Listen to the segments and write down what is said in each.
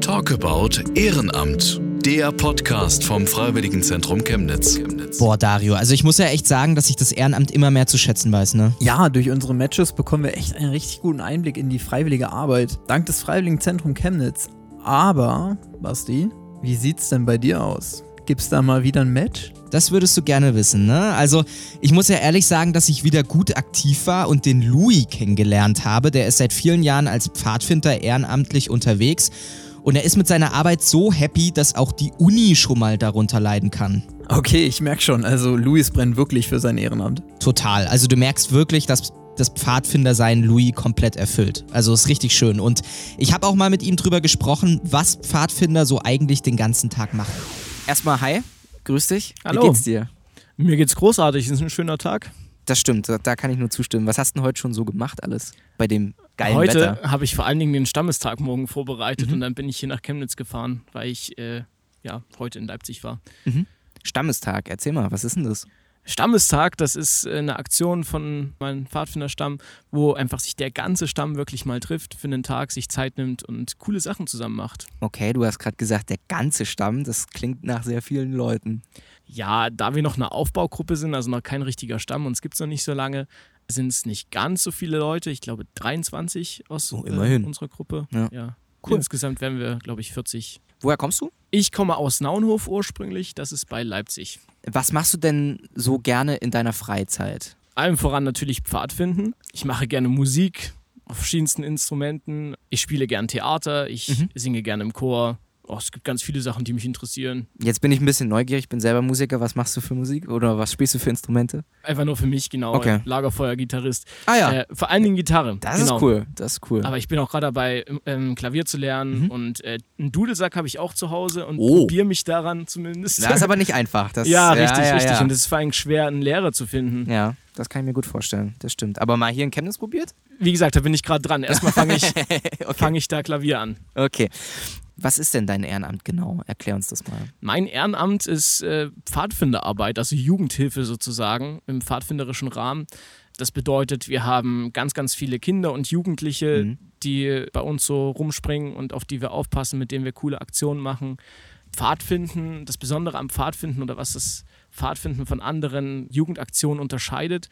Talk about Ehrenamt. Der Podcast vom Freiwilligenzentrum Chemnitz. Boah, Dario, also ich muss ja echt sagen, dass ich das Ehrenamt immer mehr zu schätzen weiß, ne? Ja, durch unsere Matches bekommen wir echt einen richtig guten Einblick in die freiwillige Arbeit. Dank des Freiwilligenzentrum Chemnitz. Aber, Basti, wie sieht's denn bei dir aus? Gibt's da mal wieder ein Match? Das würdest du gerne wissen, ne? Also, ich muss ja ehrlich sagen, dass ich wieder gut aktiv war und den Louis kennengelernt habe. Der ist seit vielen Jahren als Pfadfinder ehrenamtlich unterwegs. Und er ist mit seiner Arbeit so happy, dass auch die Uni schon mal darunter leiden kann. Okay, ich merk schon. Also, Luis brennt wirklich für sein Ehrenamt. Total. Also, du merkst wirklich, dass das Pfadfindersein Louis komplett erfüllt. Also ist richtig schön. Und ich habe auch mal mit ihm drüber gesprochen, was Pfadfinder so eigentlich den ganzen Tag machen. Erstmal hi, grüß dich. Hallo. Wie geht's dir? Mir geht's großartig, es ist ein schöner Tag. Das stimmt, da, kann ich nur zustimmen. Was hast du denn heute schon so gemacht alles bei dem geilen Heute Wetter? habe ich vor allen Dingen den Stammestag morgen vorbereitet Mhm. und dann bin ich hier nach Chemnitz gefahren, weil ich äh, ja heute in Leipzig war. Stammestag, erzähl mal, was ist denn das? Stammestag, das ist äh, eine Aktion von meinem Pfadfinderstamm, wo einfach sich der ganze Stamm wirklich mal trifft für einen Tag, sich Zeit nimmt und coole Sachen zusammen macht. Okay, du hast gerade gesagt, der ganze Stamm, das klingt nach sehr vielen Leuten. Ja, da wir noch eine Aufbaugruppe sind, also noch kein richtiger Stamm, uns gibt es noch nicht so lange, sind es nicht ganz so viele Leute. Ich glaube 23 aus Oh, immerhin. Äh, unserer Gruppe. Ja. Cool. Insgesamt werden wir, glaube ich, 40. Woher kommst du? Ich komme aus Naunhof ursprünglich, das ist bei Leipzig. Was machst du denn so gerne in deiner Freizeit? Allem voran natürlich Pfadfinden. Ich mache gerne Musik auf verschiedensten Instrumenten. Ich spiele gern Theater, ich Mhm. singe gerne im Chor. Oh, es gibt ganz viele Sachen, die mich interessieren. Jetzt bin ich ein bisschen neugierig, ich bin selber Musiker. Was machst du für Musik oder was spielst du für Instrumente? Einfach nur für mich, genau. Okay. Lagerfeuer-Gitarrist. Ah ja, Äh, vor allen Dingen Gitarre. das genau. ist cool, das ist cool. Aber ich bin auch gerade dabei, ähm, Klavier zu lernen Mhm. und äh, einen Dudelsack habe ich auch zu Hause und Oh. probiere mich daran zumindest. das ist aber nicht einfach. Das, ja, richtig, ja, richtig. Ja. Und es ist vor allem schwer, einen Lehrer zu finden. ja, das kann ich mir gut vorstellen. Das stimmt. Aber mal hier in Chemnitz probiert? Wie gesagt, da bin ich gerade dran. Erstmal fange ich, okay. fang ich da Klavier an. okay. Was ist denn dein Ehrenamt genau? Erklär uns das mal. Mein Ehrenamt ist äh, Pfadfinderarbeit, also Jugendhilfe sozusagen im pfadfinderischen Rahmen. Das bedeutet, wir haben ganz, ganz viele Kinder und Jugendliche, Mhm. die bei uns so rumspringen und auf die wir aufpassen, mit denen wir coole Aktionen machen. Pfadfinden, das Besondere am Pfadfinden oder was das Pfadfinden von anderen Jugendaktionen unterscheidet,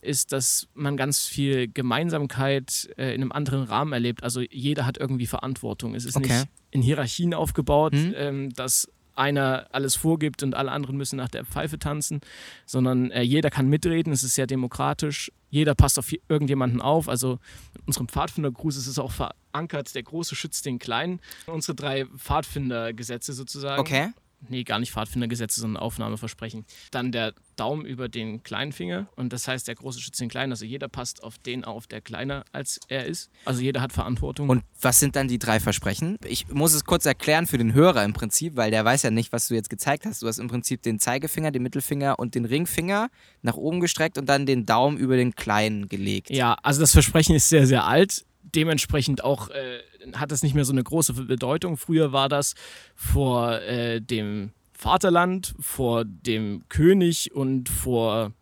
ist, dass man ganz viel Gemeinsamkeit äh, in einem anderen Rahmen erlebt. Also jeder hat irgendwie Verantwortung. Es ist Okay. nicht in Hierarchien aufgebaut, Mhm. ähm, dass einer alles vorgibt und alle anderen müssen nach der Pfeife tanzen, sondern äh, jeder kann mitreden, es ist sehr demokratisch, jeder passt auf je- irgendjemanden auf. Also in unserem Pfadfindergruß ist es auch verankert, der Große schützt den Kleinen. Unsere drei Pfadfindergesetze sozusagen. Okay. Nee, gar nicht Pfadfindergesetze, sondern Aufnahmeversprechen. Dann der Daumen über den kleinen Finger und das heißt, der Große schützt den Kleinen. Also jeder passt auf den auf, der kleiner als er ist. Also jeder hat Verantwortung. Und was sind dann die drei Versprechen? Ich muss es kurz erklären für den Hörer im Prinzip, weil der weiß ja nicht, was du jetzt gezeigt hast. Du hast im Prinzip den Zeigefinger, den Mittelfinger und den Ringfinger nach oben gestreckt und dann den Daumen über den kleinen gelegt. Ja, also das Versprechen ist sehr, sehr alt. Dementsprechend auch äh, hat es nicht mehr so eine große Bedeutung. Früher war das vor äh, dem Vaterland, vor dem König und vor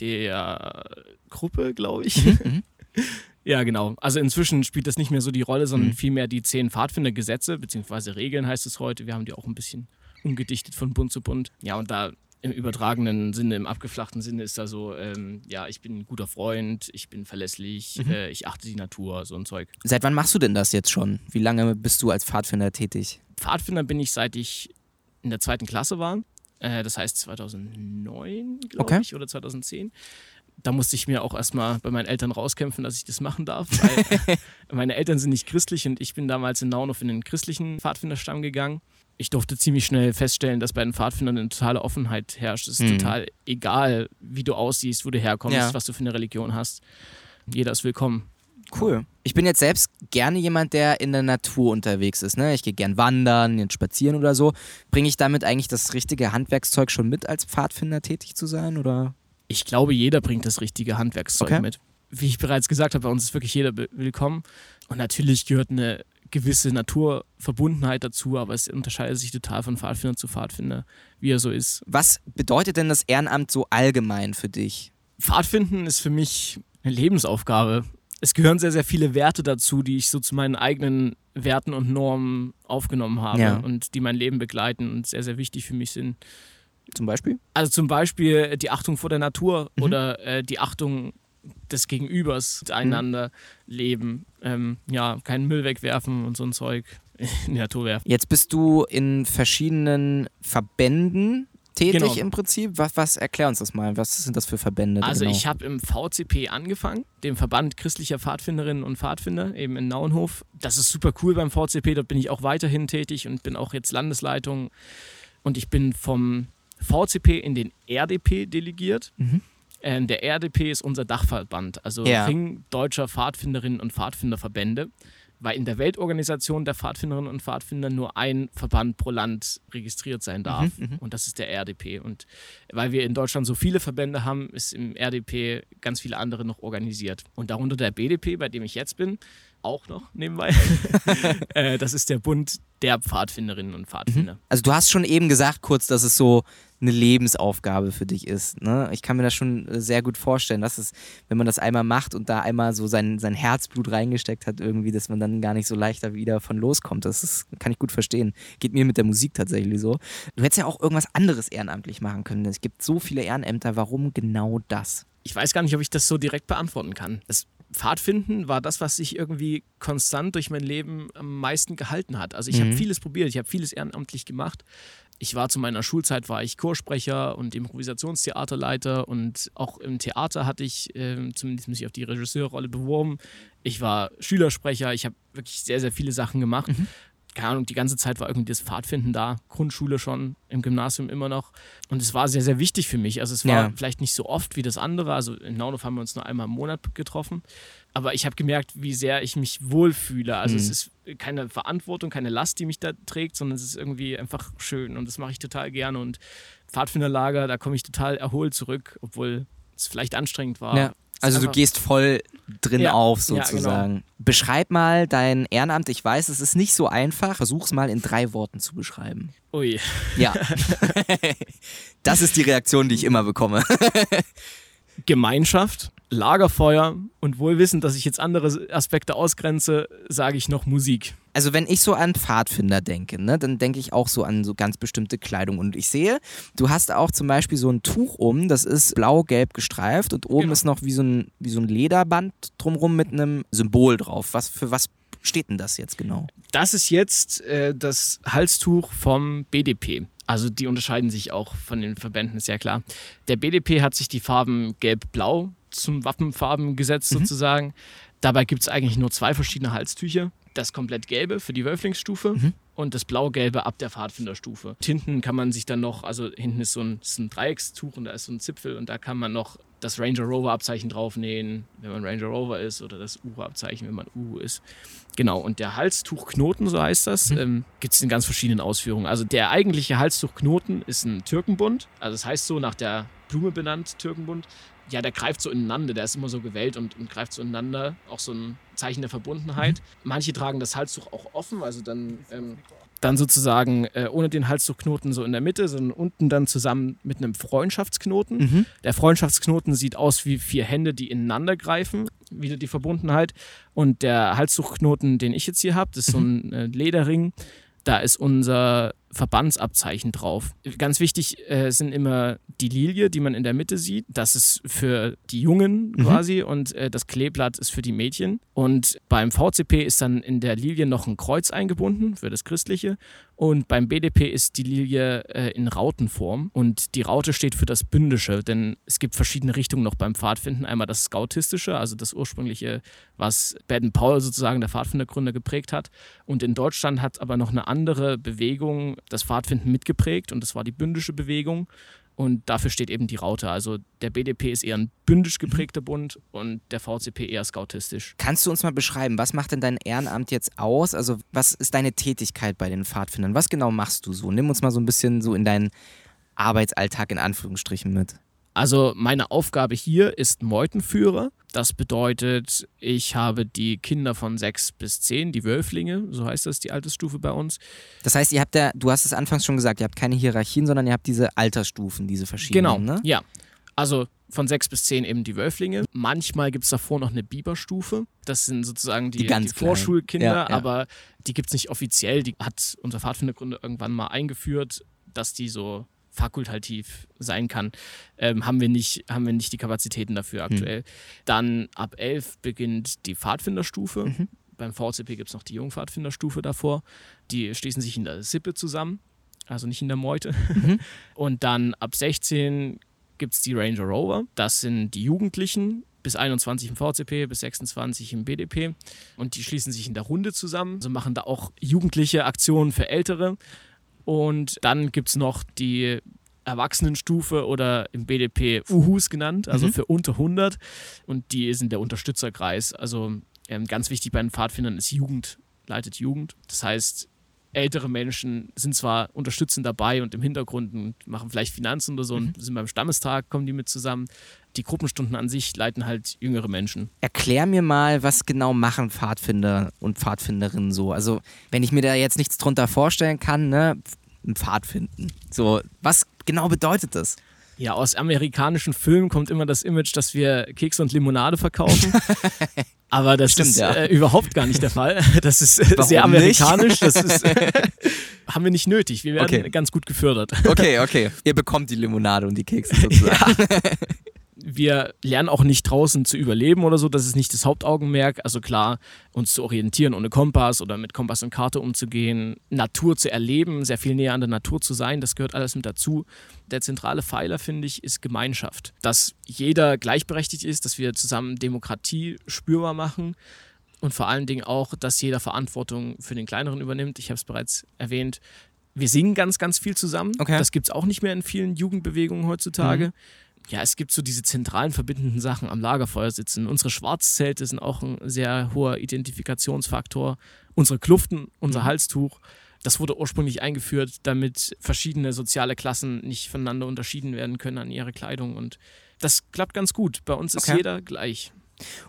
der Gruppe, glaube ich. Mhm. Ja, genau. Also inzwischen spielt das nicht mehr so die Rolle, sondern Mhm. vielmehr die zehn Pfadfindergesetze, beziehungsweise Regeln heißt es heute. Wir haben die auch ein bisschen umgedichtet von Bund zu Bund. Ja, und da im übertragenen Sinne, im abgeflachten Sinne ist da so, ähm, ja, ich bin ein guter Freund, ich bin verlässlich, Mhm. äh, ich achte die Natur, so ein Zeug. Seit wann machst du denn das jetzt schon? Wie lange bist du als Pfadfinder tätig? Pfadfinder bin ich, seit ich in der zweiten Klasse war. Äh, das heißt 2009, glaube Okay. ich, oder 2010. Da musste ich mir auch erstmal bei meinen Eltern rauskämpfen, dass ich das machen darf. Weil meine Eltern sind nicht christlich und ich bin damals in Naunhof in den christlichen Pfadfinderstamm gegangen. Ich durfte ziemlich schnell feststellen, dass bei den Pfadfindern eine totale Offenheit herrscht. Es ist Mhm. total egal, wie du aussiehst, wo du herkommst, Ja. was du für eine Religion hast. Jeder ist willkommen. Cool. Ich bin jetzt selbst gerne jemand, der in der Natur unterwegs ist. Ne? Ich gehe gern wandern, gern spazieren oder so. Bringe ich damit eigentlich das richtige Handwerkszeug schon mit, als Pfadfinder tätig zu sein? Oder? Ich glaube, jeder bringt das richtige Handwerkszeug Okay. mit. Wie ich bereits gesagt habe, bei uns ist wirklich jeder willkommen. Und natürlich gehört eine gewisse Naturverbundenheit dazu, aber es unterscheidet sich total von Pfadfinder zu Pfadfinder, wie er so ist. Was bedeutet denn das Ehrenamt so allgemein für dich? Pfadfinden ist für mich eine Lebensaufgabe. es gehören sehr, sehr viele Werte dazu, die ich so zu meinen eigenen Werten und Normen aufgenommen habe Ja. und die mein Leben begleiten und sehr, sehr wichtig für mich sind. Zum Beispiel? Also zum Beispiel die Achtung vor der Natur Mhm. oder äh, die Achtung des Gegenübers, miteinander leben, ähm, ja, keinen Müll wegwerfen und so ein Zeug in die Natur werfen. Jetzt bist du in verschiedenen Verbänden tätig Genau. im Prinzip. Was, was erklär uns das mal? Was sind das für Verbände? Also genau? ich habe im VCP angefangen, dem Verband christlicher Pfadfinderinnen und Pfadfinder, eben in Nauenhof. Das ist super cool beim VCP, dort bin ich auch weiterhin tätig und bin auch jetzt Landesleitung. Und ich bin vom VCP in den RDP delegiert. Mhm. Ähm, der RDP ist unser Dachverband, also Ja. Ring deutscher Pfadfinderinnen und Pfadfinderverbände, weil in der Weltorganisation der Pfadfinderinnen und Pfadfinder nur ein Verband pro Land registriert sein darf. Mhm, Und das ist der RDP. Und weil wir in Deutschland so viele Verbände haben, ist im RDP ganz viele andere noch organisiert. Und darunter der BDP, bei dem ich jetzt bin, auch noch nebenbei. äh, das ist der Bund der Pfadfinderinnen und Pfadfinder. Also du hast schon eben gesagt kurz, dass es so eine Lebensaufgabe für dich ist. Ne? Ich kann mir das schon äh, sehr gut vorstellen, dass es, wenn man das einmal macht und da einmal so sein, sein Herzblut reingesteckt hat, irgendwie, dass man dann gar nicht so leichter wieder von loskommt. Das ist, kann ich gut verstehen. Geht mir mit der Musik tatsächlich so. Du hättest ja auch irgendwas anderes ehrenamtlich machen können. Es gibt so viele Ehrenämter. Warum genau das? Ich weiß gar nicht, ob ich das so direkt beantworten kann. Das Pfadfinden war das, was sich irgendwie konstant durch mein Leben am meisten gehalten hat. Also ich habe Mhm. vieles probiert, ich habe vieles ehrenamtlich gemacht. Ich war zu meiner Schulzeit war ich Chorsprecher und Improvisationstheaterleiter und auch im Theater hatte ich ähm, zumindest mich auf die Regisseurrolle beworben. Ich war Schülersprecher, ich habe wirklich sehr, sehr viele Sachen gemacht. Keine Ahnung, die ganze Zeit war irgendwie das Pfadfinden da, Grundschule schon, im Gymnasium immer noch. Und es war sehr, sehr wichtig für mich. Also es war Ja. vielleicht nicht so oft wie das andere. Also in Naundorf haben wir uns nur einmal im Monat getroffen. Aber ich habe gemerkt, wie sehr ich mich wohlfühle. Also Mhm. es ist keine Verantwortung, keine Last, die mich da trägt, sondern es ist irgendwie einfach schön. Und das mache ich total gerne. Und Pfadfinderlager, da komme ich total erholt zurück, obwohl es vielleicht anstrengend war. Ja. Also du einfach- gehst voll drin Ja, auf ja, genau. sozusagen. Beschreib mal dein Ehrenamt. Ich weiß, es ist nicht so einfach. Versuch's mal in drei Worten zu beschreiben. Ui. Ja. das ist die Reaktion, die ich immer bekomme. Gemeinschaft, Lagerfeuer und wohl wissend, dass ich jetzt andere Aspekte ausgrenze, sage ich noch Musik. Also wenn ich so an Pfadfinder denke, ne, dann denke ich auch so an so ganz bestimmte Kleidung. Und ich sehe, du hast auch zum Beispiel so ein Tuch um, das ist blau-gelb gestreift und oben Genau. ist noch wie so, ein, wie so ein Lederband drumrum mit einem Symbol drauf. Was für was steht denn das jetzt genau? Das ist jetzt äh, das Halstuch vom BDP. Also die unterscheiden sich auch von den Verbänden, ist ja klar. Der BDP hat sich die Farben gelb-blau zum Wappenfarben gesetzt sozusagen. Dabei gibt es eigentlich nur zwei verschiedene Halstücher. Das komplett gelbe für die Wölflingsstufe und das blau-gelbe ab der Pfadfinderstufe. Und hinten kann man sich dann noch, also hinten ist so ein, ist ein Dreieckstuch und da ist so ein Zipfel und da kann man noch das Ranger Rover Abzeichen draufnähen, wenn man Ranger Rover ist oder das Uhu Abzeichen, wenn man Uhu ist. Genau, und der Halstuchknoten, so heißt das, ähm, gibt es in ganz verschiedenen Ausführungen. Also der eigentliche Halstuchknoten ist ein Türkenbund, also das heißt so nach der Blume benannt, Türkenbund. Ja, der greift so ineinander, der ist immer so gewellt und, und greift so ineinander, auch so ein Zeichen der Verbundenheit. Manche tragen das Halstuch auch offen, also dann, ähm, dann sozusagen äh, ohne den Halstuchknoten so in der Mitte, sondern unten dann zusammen mit einem Freundschaftsknoten. Der Freundschaftsknoten sieht aus wie vier Hände, die ineinander greifen, wieder die Verbundenheit. Und der Halstuchknoten, den ich jetzt hier habe, das ist so ein äh, Lederring. Da ist unser Verbandsabzeichen drauf. Ganz wichtig äh, sind immer die Lilie, die man in der Mitte sieht. Das ist für die Jungen quasi und äh, das Kleeblatt ist für die Mädchen. Und beim VCP ist dann in der Lilie noch ein Kreuz eingebunden für das Christliche. Und beim BDP ist die Lilie äh, in Rautenform und die Raute steht für das Bündische, denn es gibt verschiedene Richtungen noch beim Pfadfinden. Einmal das Scoutistische, also das ursprüngliche, was Baden-Powell sozusagen, der Pfadfindergründer, geprägt hat. Und in Deutschland hat aber noch eine andere Bewegung das Pfadfinden mitgeprägt und das war die bündische Bewegung. Und dafür steht eben die Raute. Also der BDP ist eher ein bündisch geprägter Bund und der VCP eher scoutistisch. Kannst du uns mal beschreiben, was macht denn dein Ehrenamt jetzt aus? Also was ist deine Tätigkeit bei den Pfadfindern? Was genau machst du so? Nimm uns mal so ein bisschen so in deinen Arbeitsalltag in Anführungsstrichen mit. Also meine Aufgabe hier ist Meutenführer. Das bedeutet, ich habe die Kinder von sechs bis zehn, die Wölflinge, so heißt das die Altersstufe bei uns. Das heißt, ihr habt ja, du hast es anfangs schon gesagt, ihr habt keine Hierarchien, sondern ihr habt diese Altersstufen, diese verschiedenen. Genau, Ne? ja. Also von sechs bis zehn eben die Wölflinge. Manchmal gibt es davor noch eine Biberstufe. Das sind sozusagen die, Die ganz die Vorschulkinder. Ja, ja. aber die gibt es nicht offiziell. Die hat unser Pfadfindergründer irgendwann mal eingeführt, dass die so fakultativ sein kann. Ähm, haben, wir nicht, haben wir nicht die Kapazitäten dafür Hm. aktuell. Dann ab elf beginnt die Pfadfinderstufe. Mhm. Beim VCP gibt es noch die Jungpfadfinderstufe davor. Die schließen sich in der Sippe zusammen, also nicht in der Meute. Mhm. Und dann ab 16 gibt es die Ranger Rover. Das sind die Jugendlichen bis 21 im VCP, bis 26 im BDP. Und die schließen sich in der Runde zusammen. Also machen da auch jugendliche Aktionen für Ältere. Und dann gibt es noch die Erwachsenenstufe oder im BDP Uhus genannt, also Mhm. für unter 100. Und die sind der Unterstützerkreis. Also ähm, ganz wichtig bei den Pfadfindern ist Jugend, leitet Jugend. Das heißt, ältere Menschen sind zwar unterstützend dabei und im Hintergrund und machen vielleicht Finanzen oder so und sind beim Stammestag, kommen die mit zusammen. Die Gruppenstunden an sich leiten halt jüngere Menschen. Erklär mir mal, was genau machen Pfadfinder und Pfadfinderinnen so? Also, wenn ich mir da jetzt nichts drunter vorstellen kann, ne, ein Pfad finden. So, was genau bedeutet das? Ja, aus amerikanischen Filmen kommt immer das Image, dass wir Kekse und Limonade verkaufen. Aber das Stimmt, ist ja. äh, überhaupt gar nicht der Fall. Das ist äh, sehr amerikanisch. Das ist, haben wir nicht nötig. Wir werden Okay. ganz gut gefördert. Okay, okay. Ihr bekommt die Limonade und die Kekse sozusagen. Wir lernen auch nicht draußen zu überleben oder so. Das ist nicht das Hauptaugenmerk. Also klar, uns zu orientieren ohne Kompass oder mit Kompass und Karte umzugehen, Natur zu erleben, sehr viel näher an der Natur zu sein, das gehört alles mit dazu. Der zentrale Pfeiler, finde ich, ist Gemeinschaft. Dass jeder gleichberechtigt ist, dass wir zusammen Demokratie spürbar machen und vor allen Dingen auch, dass jeder Verantwortung für den Kleineren übernimmt. Ich habe es bereits erwähnt. Wir singen ganz, ganz viel zusammen. Okay. Das gibt es auch nicht mehr in vielen Jugendbewegungen heutzutage. Ja, es gibt so diese zentralen verbindenden Sachen am Lagerfeuer sitzen. Unsere Schwarzzelte sind auch ein sehr hoher Identifikationsfaktor. Unsere Kluften, unser Halstuch, das wurde ursprünglich eingeführt, damit verschiedene soziale Klassen nicht voneinander unterschieden werden können an ihrer Kleidung. Und das klappt ganz gut. Bei uns ist Okay. jeder gleich.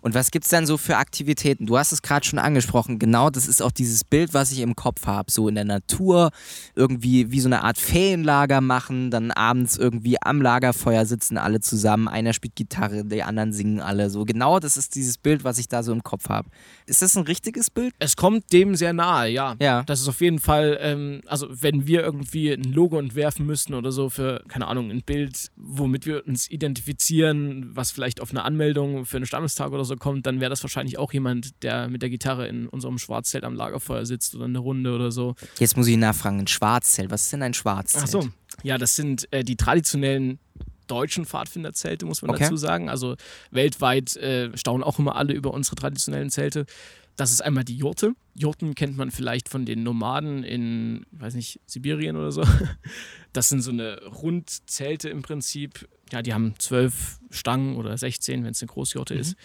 Und was gibt's dann so für Aktivitäten? Du hast es gerade schon angesprochen. Genau, das ist auch dieses Bild, was ich im Kopf habe. So in der Natur, irgendwie wie so eine Art Ferienlager machen, dann abends irgendwie am Lagerfeuer sitzen alle zusammen. Einer spielt Gitarre, die anderen singen alle. So genau, das ist dieses Bild, was ich da so im Kopf habe. Ist das ein richtiges Bild? Es kommt dem sehr nahe, ja. Ja. Das ist auf jeden Fall, ähm, also wenn wir irgendwie ein Logo entwerfen müssten oder so für, keine Ahnung, ein Bild, womit wir uns identifizieren, was vielleicht auf eine Anmeldung für einen Stammestag oder so kommt, dann wäre das wahrscheinlich auch jemand, der mit der Gitarre in unserem Schwarzzelt am Lagerfeuer sitzt oder eine Runde oder so. Jetzt muss ich nachfragen, ein Schwarzzelt. Was ist denn ein Schwarzzelt? Ach so. Ja, das sind äh, die traditionellen deutschen Pfadfinderzelte, muss man Okay. dazu sagen. Also weltweit äh, staunen auch immer alle über unsere traditionellen Zelte. Das ist einmal die Jurte. Jurten kennt man vielleicht von den Nomaden in, ich weiß nicht, Sibirien oder so. Das sind so eine Rundzelte im Prinzip. Ja, die haben zwölf Stangen oder 16, wenn es eine Großjurte ist.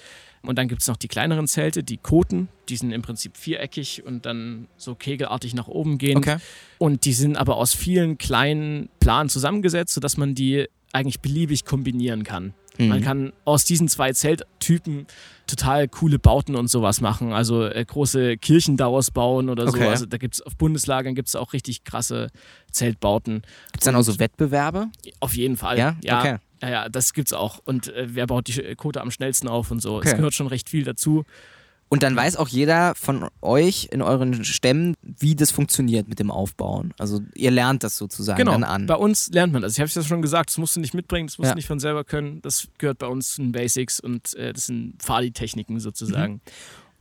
Und dann gibt es noch die kleineren Zelte, die Koten. Die sind im Prinzip viereckig und dann so kegelartig nach oben gehen. Okay. Und die sind aber aus vielen kleinen Planen zusammengesetzt, sodass man die eigentlich beliebig kombinieren kann. Mhm. Man kann aus diesen zwei Zelttypen total coole Bauten und sowas machen. Also äh, große Kirchen daraus bauen oder so. Okay. Also da gibt es auf Bundeslagern gibt es auch richtig krasse Zeltbauten. Gibt es dann auch so Wettbewerbe? Auf jeden Fall. Ja? ja, Okay. ja, ja das gibt's auch. Und äh, wer baut die Quote am schnellsten auf und so. Es Okay. gehört schon recht viel dazu. Und dann weiß auch jeder von euch in euren Stämmen, wie das funktioniert mit dem Aufbauen. Also ihr lernt das sozusagen Genau. dann an. Bei uns lernt man das. Ich habe es ja schon gesagt, das musst du nicht mitbringen, das musst Ja. du nicht von selber können. Das gehört bei uns zu den Basics und äh, das sind Fadi-Techniken sozusagen.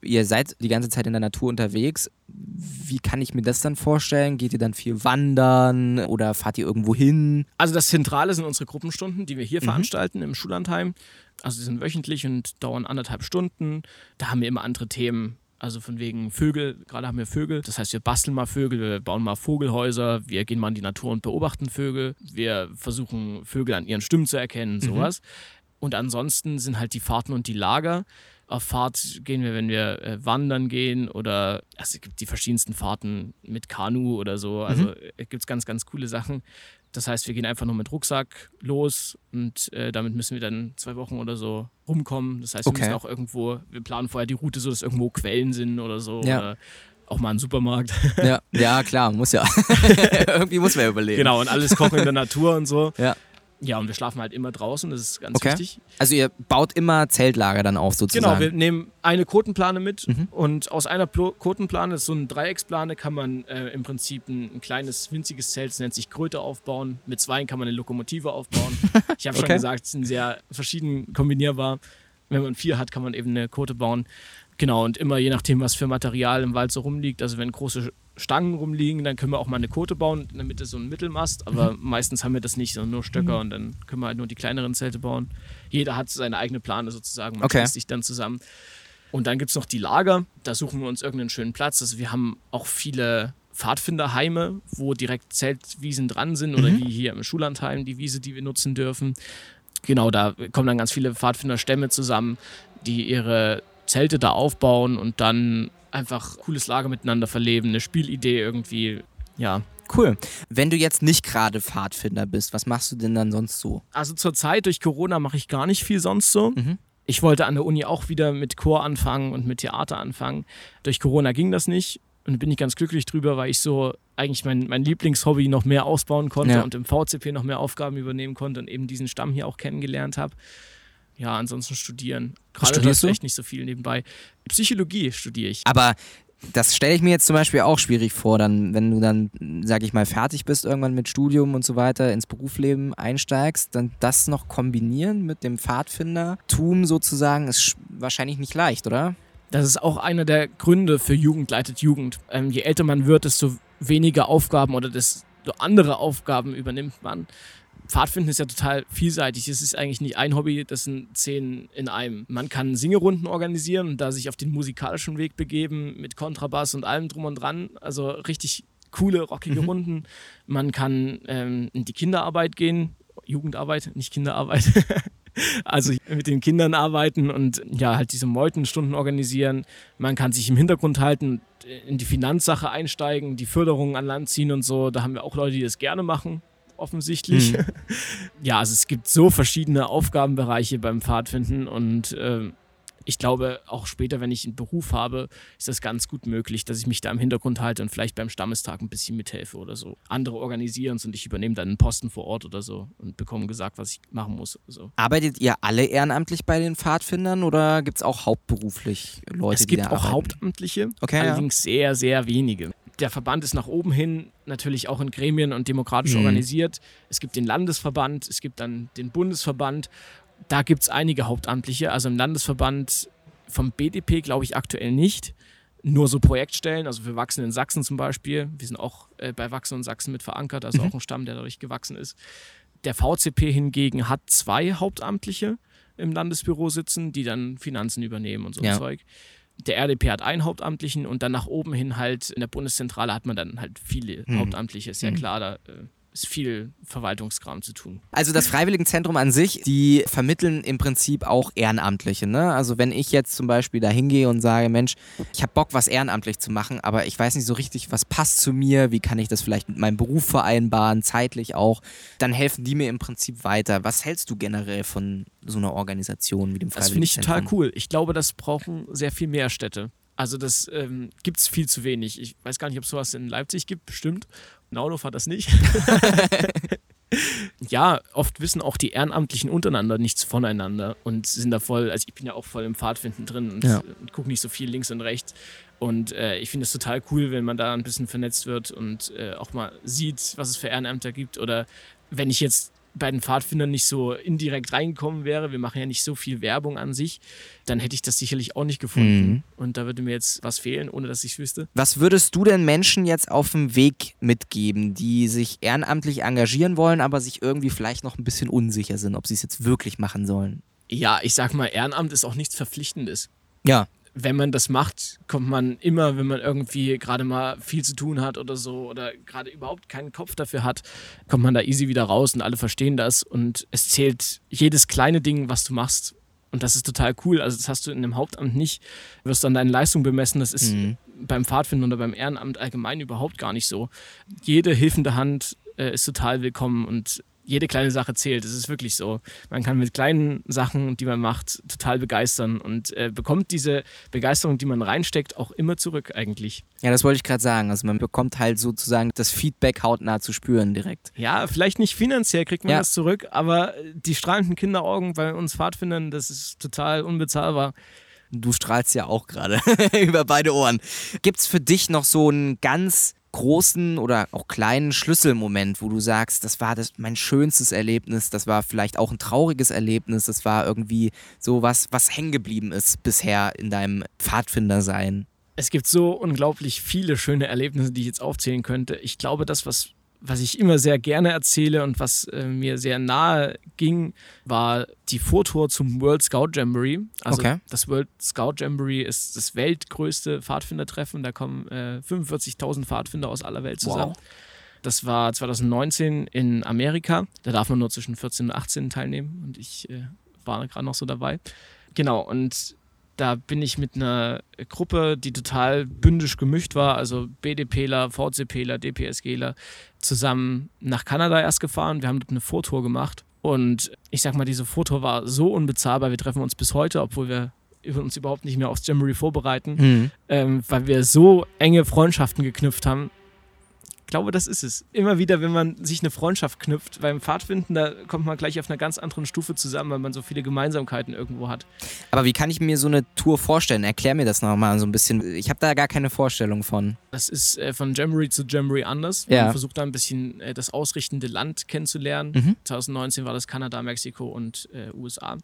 Ihr seid die ganze Zeit in der Natur unterwegs. Wie kann ich mir das dann vorstellen? Geht ihr dann viel wandern oder fahrt ihr irgendwo hin? Also das Zentrale sind unsere Gruppenstunden, die wir hier Mhm. veranstalten im Schullandheim. Also die sind wöchentlich und dauern anderthalb Stunden. Da haben wir immer andere Themen. Also von wegen Vögel, gerade haben wir Vögel. Das heißt, wir basteln mal Vögel, wir bauen mal Vogelhäuser, wir gehen mal in die Natur und beobachten Vögel. Wir versuchen Vögel an ihren Stimmen zu erkennen, sowas. Und ansonsten sind halt die Fahrten und die Lager. Auf Fahrt gehen wir, wenn wir äh, wandern gehen oder also es gibt die verschiedensten Fahrten mit Kanu oder so. Also äh, gibt es ganz, ganz coole Sachen. Das heißt, wir gehen einfach nur mit Rucksack los und äh, damit müssen wir dann zwei Wochen oder so rumkommen. Das heißt, wir Okay. müssen auch irgendwo, wir planen vorher die Route so, dass irgendwo Quellen sind oder so. Ja. Oder auch mal ein Supermarkt. Ja, ja klar, muss ja. Irgendwie muss man ja überlegen. genau, und alles kochen in der Natur und so. Ja. Ja, und wir schlafen halt immer draußen, das ist ganz Okay. wichtig. Also ihr baut immer Zeltlager dann auf Genau, sozusagen. wir nehmen eine Kotenplane mit Mhm. und aus einer Plo Kotenplane, so eine Dreiecksplane, kann man äh, im Prinzip ein, ein kleines, winziges Zelt, das nennt sich Kröte, aufbauen. Mit zweien kann man eine Lokomotive aufbauen. Ich habe schon Okay. gesagt, es sind sehr verschieden kombinierbar. Wenn man vier hat, kann man eben eine Kote bauen. Genau, und immer je nachdem, was für Material im Wald so rumliegt. Also wenn große Stangen rumliegen, dann können wir auch mal eine Kote bauen, in der Mitte so ein Mittelmast. Aber meistens haben wir das nicht, sondern nur Stöcker und dann können wir halt nur die kleineren Zelte bauen. Jeder hat seine eigene Plane sozusagen. Man Okay. sich dann zusammen. Und dann gibt es noch die Lager. Da suchen wir uns irgendeinen schönen Platz. Also wir haben auch viele Pfadfinderheime, wo direkt Zeltwiesen dran sind oder wie hier im Schullandheim die Wiese, die wir nutzen dürfen. Genau, da kommen dann ganz viele Pfadfinderstämme zusammen, die ihre Zelte da aufbauen und dann einfach cooles Lager miteinander verleben, eine Spielidee irgendwie. Ja, Cool. Wenn du jetzt nicht gerade Pfadfinder bist, was machst du denn dann sonst so? Also zurzeit durch Corona mache ich gar nicht viel sonst so. Mhm. Ich wollte an der Uni auch wieder mit Chor anfangen und mit Theater anfangen. Durch Corona ging das nicht und bin ich ganz glücklich drüber, weil ich so eigentlich mein, mein Lieblingshobby noch mehr ausbauen konnte Ja. und im VCP noch mehr Aufgaben übernehmen konnte und eben diesen Stamm hier auch kennengelernt habe. Ja, ansonsten studieren. Gerade studierst du? echt nicht so viel nebenbei. Psychologie studiere ich. Aber das stelle ich mir jetzt zum Beispiel auch schwierig vor, dann, wenn du dann, sag ich mal, fertig bist irgendwann mit Studium und so weiter, ins Berufsleben einsteigst, dann das noch kombinieren mit dem Pfadfindertum sozusagen, ist sch- wahrscheinlich nicht leicht, oder? Das ist auch einer der Gründe für Jugend leitet Jugend. Ähm, je älter man wird, desto weniger Aufgaben oder desto andere Aufgaben übernimmt man. Pfadfinden ist ja total vielseitig. Es ist eigentlich nicht ein Hobby, das sind zehn in einem. Man kann Singerunden organisieren da sich auf den musikalischen Weg begeben mit Kontrabass und allem drum und dran. Also richtig coole, rockige Runden. Man kann ähm, in die Kinderarbeit gehen. Jugendarbeit, nicht Kinderarbeit. Also mit den Kindern arbeiten und ja, halt diese Meutenstunden organisieren. Man kann sich im Hintergrund halten, in die Finanzsache einsteigen, die Förderungen an Land ziehen und so. Da haben wir auch Leute, die das gerne machen, offensichtlich. Ja, also es gibt so verschiedene Aufgabenbereiche beim Pfadfinden und ähm, ich glaube, auch später, wenn ich einen Beruf habe, ist das ganz gut möglich, dass ich mich da im Hintergrund halte und vielleicht beim Stammestag ein bisschen mithelfe oder so. Andere organisieren es und ich übernehme dann einen Posten vor Ort oder so und bekomme gesagt, was ich machen muss. So. Arbeitet ihr alle ehrenamtlich bei den Pfadfindern oder gibt es auch hauptberuflich Leute, es die gibt da auch arbeiten? Hauptamtliche, Okay, ja. allerdings sehr, sehr wenige. Der Verband ist nach oben hin natürlich auch in Gremien und demokratisch Mhm. organisiert. Es gibt den Landesverband, es gibt dann den Bundesverband. Da gibt es einige Hauptamtliche. Also im Landesverband vom BDP glaube ich aktuell nicht. Nur so Projektstellen, also für Wachsen in Sachsen zum Beispiel. Wir sind auch äh, bei Wachsen und Sachsen mit verankert, also auch ein Stamm, der dadurch gewachsen ist. Der VCP hingegen hat zwei Hauptamtliche im Landesbüro sitzen, die dann Finanzen übernehmen und so Ja. ein Zeug. Der RDP hat einen Hauptamtlichen und dann nach oben hin halt in der Bundeszentrale hat man dann halt viele Mhm. Hauptamtliche. Ist ja klar, da äh, ist viel Verwaltungskram zu tun. Also das Freiwilligenzentrum an sich, die vermitteln im Prinzip auch Ehrenamtliche. Ne? Also wenn ich jetzt zum Beispiel da hingehe und sage, Mensch, ich habe Bock, was ehrenamtlich zu machen, aber ich weiß nicht so richtig, was passt zu mir, wie kann ich das vielleicht mit meinem Beruf vereinbaren, zeitlich auch, dann helfen die mir im Prinzip weiter. Was hältst du generell von so einer Organisation wie dem Das finde ich total Freiwilligenzentrum? cool. Ich glaube, das brauchen sehr viel mehr Städte. Also das ähm, gibt es viel zu wenig. Ich weiß gar nicht, ob es sowas in Leipzig gibt, bestimmt. Naunhof hat das nicht. ja, oft wissen auch die Ehrenamtlichen untereinander nichts voneinander und sind da voll, also ich bin ja auch voll im Pfadfinden drin und, Ja. und gucke nicht so viel links und rechts. Und äh, ich finde es total cool, wenn man da ein bisschen vernetzt wird und äh, auch mal sieht, was es für Ehrenämter gibt. Oder wenn ich jetzt bei den Pfadfindern nicht so indirekt reingekommen wäre, wir machen ja nicht so viel Werbung an sich, dann hätte ich das sicherlich auch nicht gefunden. Mhm. Und da würde mir jetzt was fehlen, ohne dass ich es wüsste. Was würdest du denn Menschen jetzt auf dem Weg mitgeben, die sich ehrenamtlich engagieren wollen, aber sich irgendwie vielleicht noch ein bisschen unsicher sind, ob sie es jetzt wirklich machen sollen? Ja, ich sag mal, Ehrenamt ist auch nichts Verpflichtendes. Ja, wenn man das macht, kommt man immer, wenn man irgendwie gerade mal viel zu tun hat oder so oder gerade überhaupt keinen Kopf dafür hat, kommt man da easy wieder raus und alle verstehen das und es zählt jedes kleine Ding, was du machst. Und das ist total cool. Also das hast du in einem Hauptamt nicht. Du wirst an deinen Leistungen bemessen. Das ist Mhm. beim Pfadfinden oder beim Ehrenamt allgemein überhaupt gar nicht so. Jede hilfende Hand äh, ist total willkommen und jede kleine Sache zählt. Es ist wirklich so. Man kann mit kleinen Sachen, die man macht, total begeistern und äh, bekommt diese Begeisterung, die man reinsteckt, auch immer zurück eigentlich. Ja, das wollte ich gerade sagen. Also man bekommt halt sozusagen das Feedback hautnah zu spüren direkt. Ja, vielleicht nicht finanziell kriegt man ja. das zurück, aber die strahlenden Kinderaugen bei uns Pfadfindern, das ist total unbezahlbar. Du strahlst ja auch gerade über beide Ohren. Gibt es für dich noch so einen ganz großen oder auch kleinen Schlüsselmoment, wo du sagst, das war das, mein schönstes Erlebnis, das war vielleicht auch ein trauriges Erlebnis, das war irgendwie so was, was hängen geblieben ist bisher in deinem Pfadfindersein? Es gibt so unglaublich viele schöne Erlebnisse, die ich jetzt aufzählen könnte. Ich glaube, das, was was ich immer sehr gerne erzähle und was äh, mir sehr nahe ging, war die Vortour zum World Scout Jamboree. Also okay. das World Scout Jamboree ist das weltgrößte Pfadfindertreffen. Da kommen äh, 45.000 Pfadfinder aus aller Welt zusammen. Wow. Das war 2019 in Amerika. Da darf man nur zwischen 14 und 18 teilnehmen und ich äh, war gerade noch so dabei. Genau, und da bin ich mit einer Gruppe, die total bündisch gemischt war, also BDPler, VCPler, DPSGler, zusammen nach Kanada erst gefahren. Wir haben dort eine Vortour gemacht. Und ich sag mal, diese Vortour war so unbezahlbar. Wir treffen uns bis heute, obwohl wir uns überhaupt nicht mehr aufs Jamboree vorbereiten, mhm. ähm, weil wir so enge Freundschaften geknüpft haben glaube, das ist es. Immer wieder, wenn man sich eine Freundschaft knüpft, beim Pfadfinden, da kommt man gleich auf einer ganz anderen Stufe zusammen, weil man so viele Gemeinsamkeiten irgendwo hat. Aber wie kann ich mir so eine Tour vorstellen? Erklär mir das nochmal so ein bisschen. Ich habe da gar keine Vorstellung von. Das ist äh, von Jamboree zu Jamboree anders. Ja. Man versucht da ein bisschen äh, das ausrichtende Land kennenzulernen. Mhm. 2019 war das Kanada, Mexiko und äh, USA.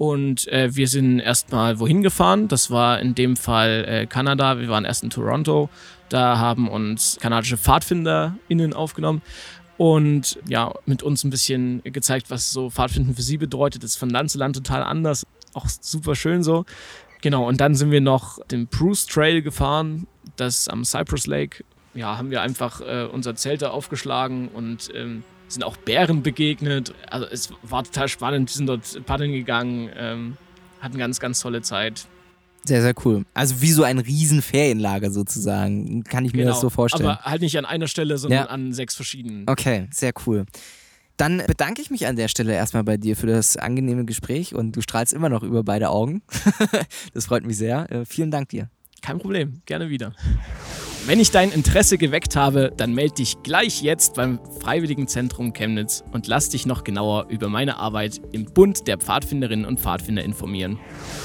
Und äh, wir sind erstmal wohin gefahren. Das war in dem Fall äh, Kanada. Wir waren erst in Toronto da haben uns kanadische PfadfinderInnen aufgenommen und ja, mit uns ein bisschen gezeigt, was so Pfadfinden für sie bedeutet. Das ist von Land zu Land total anders. Auch super schön so. Genau, und dann sind wir noch den Bruce Trail gefahren, das am Cypress Lake. Ja, haben wir einfach äh, unser Zelt aufgeschlagen und ähm, sind auch Bären begegnet. Also es war total spannend. Wir sind dort paddeln gegangen, ähm, hatten ganz, ganz tolle Zeit. Sehr, sehr cool. Also wie so ein Riesenferienlager sozusagen. Kann ich mir genau, das so vorstellen. Aber halt nicht an einer Stelle, sondern ja. an sechs verschiedenen. Okay, sehr cool. Dann bedanke ich mich an der Stelle erstmal bei dir für das angenehme Gespräch und du strahlst immer noch über beide Augen. das freut mich sehr. Äh, vielen Dank dir. Kein Problem, gerne wieder. Wenn ich dein Interesse geweckt habe, dann melde dich gleich jetzt beim Freiwilligenzentrum Chemnitz und lass dich noch genauer über meine Arbeit im Bund der Pfadfinderinnen und Pfadfinder informieren.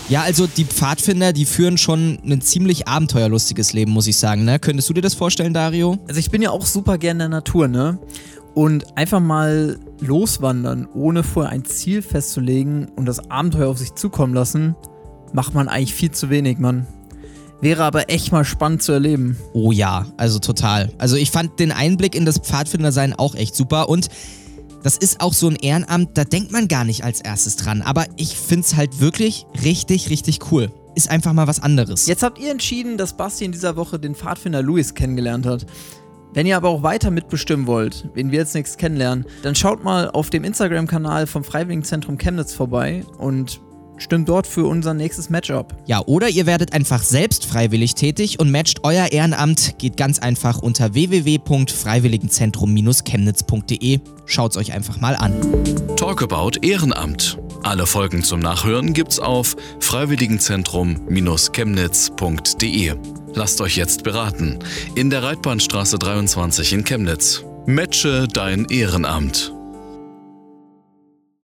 Ja, also die Pfadfinder, die führen schon ein ziemlich abenteuerlustiges Leben, muss ich sagen. Ne? Könntest du dir das vorstellen, Dario? Also ich bin ja auch super gern in der Natur, ne? Und einfach mal loswandern, ohne vorher ein Ziel festzulegen und das Abenteuer auf sich zukommen lassen, macht man eigentlich viel zu wenig, Mann. Wäre aber echt mal spannend zu erleben. Oh ja, also total. Also ich fand den Einblick in das Pfadfindersein auch echt super und das ist auch so ein Ehrenamt, da denkt man gar nicht als erstes dran. Aber ich finde es halt wirklich richtig, richtig cool. Ist einfach mal was anderes. Jetzt habt ihr entschieden, dass Basti in dieser Woche den Pfadfinder Luis kennengelernt hat. Wenn ihr aber auch weiter mitbestimmen wollt, wen wir jetzt nichts kennenlernen, dann schaut mal auf dem Instagram-Kanal vom Freiwilligenzentrum Chemnitz vorbei und Stimmt dort für unser nächstes Matchup. Ja, oder ihr werdet einfach selbst freiwillig tätig und matcht euer Ehrenamt. Geht ganz einfach unter www.freiwilligenzentrum-chemnitz.de. Schaut's euch einfach mal an. Talkabout Ehrenamt. Alle Folgen zum Nachhören gibt's auf freiwilligenzentrum-chemnitz.de. Lasst euch jetzt beraten. In der Reitbahnstraße 23 in Chemnitz. Matche dein Ehrenamt.